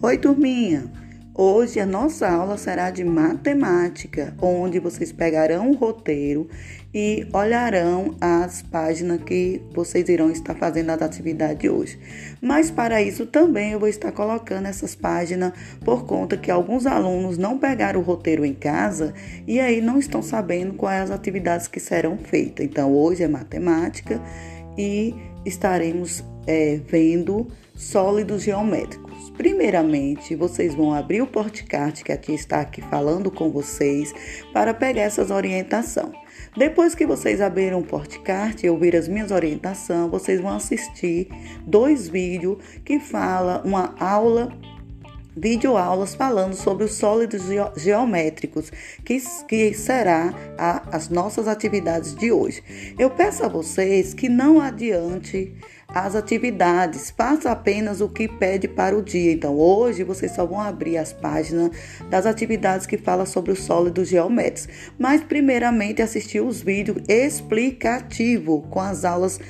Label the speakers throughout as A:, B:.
A: Oi, turminha! Hoje a nossa aula será de matemática, onde vocês pegarão o roteiro e olharão as páginas que vocês irão estar fazendo as atividades de hoje. Mas para isso também eu vou estar colocando essas páginas por conta que alguns alunos não pegaram o roteiro em casa e aí não estão sabendo quais as atividades que serão feitas. Então hoje é matemática e estaremos é, vendo sólidos geométricos. Primeiramente, vocês vão abrir o porticarte que aqui está aqui falando com vocês para pegar essas orientações. Depois que vocês abrirem o porticarte e ouvir as minhas orientações, vocês vão assistir dois vídeos que fala uma aula videoaulas falando sobre os sólidos geométricos, que, que será a, as nossas atividades de hoje. Eu peço a vocês que não adiante as atividades, faça apenas o que pede para o dia. Então, hoje vocês só vão abrir as páginas das atividades que falam sobre os sólidos geométricos, mas primeiramente assistir os vídeos explicativos com as aulas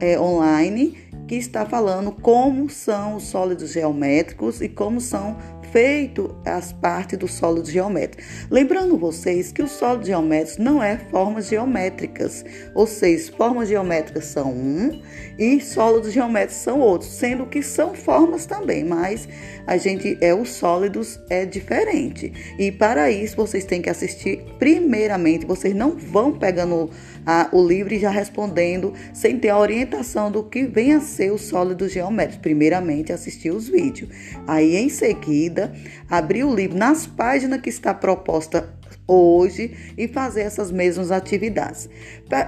A: é, online que está falando como são os sólidos geométricos e como são feito as partes do sólido geométrico. Lembrando vocês que os sólidos geométricos não é formas geométricas, ou seja, formas geométricas são um e sólidos geométricos são outros, sendo que são formas também, mas a gente é os sólidos é diferente. E para isso vocês têm que assistir primeiramente, vocês não vão pegando a, o livro e já respondendo sem ter a orientação do que vem a ser o sólido geométrico. Primeiramente assistir os vídeos. Aí em seguida abrir o livro nas páginas que está proposta hoje e fazer essas mesmas atividades.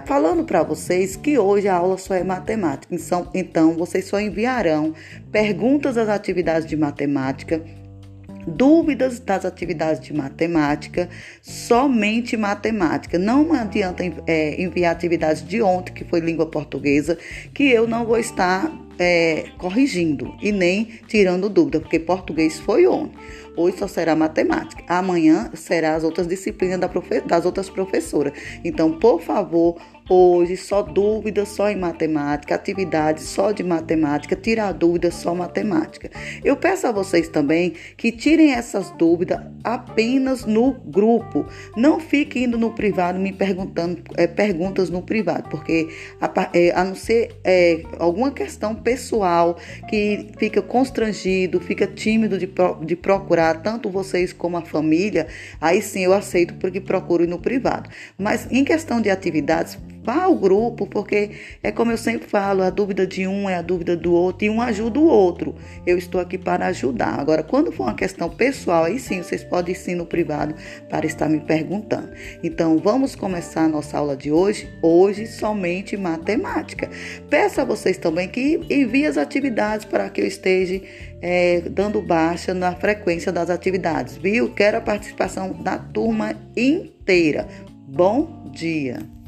A: Falando para vocês que hoje a aula só é matemática, então, então vocês só enviarão perguntas das atividades de matemática dúvidas das atividades de matemática, somente matemática. Não adianta é, enviar atividades de ontem, que foi língua portuguesa, que eu não vou estar é, corrigindo e nem tirando dúvida, porque português foi ontem. Hoje só será matemática. Amanhã será as outras disciplinas das outras professoras. Então, por favor, Hoje, só dúvidas só em matemática, atividades só de matemática, tirar dúvidas só matemática. Eu peço a vocês também que tirem essas dúvidas apenas no grupo. Não fiquem indo no privado me perguntando é, perguntas no privado, porque a, é, a não ser é, alguma questão pessoal que fica constrangido, fica tímido de, de procurar, tanto vocês como a família, aí sim eu aceito porque procuro no privado. Mas em questão de atividades, Vá ao grupo, porque é como eu sempre falo, a dúvida de um é a dúvida do outro e um ajuda o outro. Eu estou aqui para ajudar. Agora, quando for uma questão pessoal, aí sim vocês podem ir sim no privado para estar me perguntando. Então, vamos começar a nossa aula de hoje. Hoje, somente matemática. Peço a vocês também que enviem as atividades para que eu esteja é, dando baixa na frequência das atividades, viu? Quero a participação da turma inteira. Bom dia!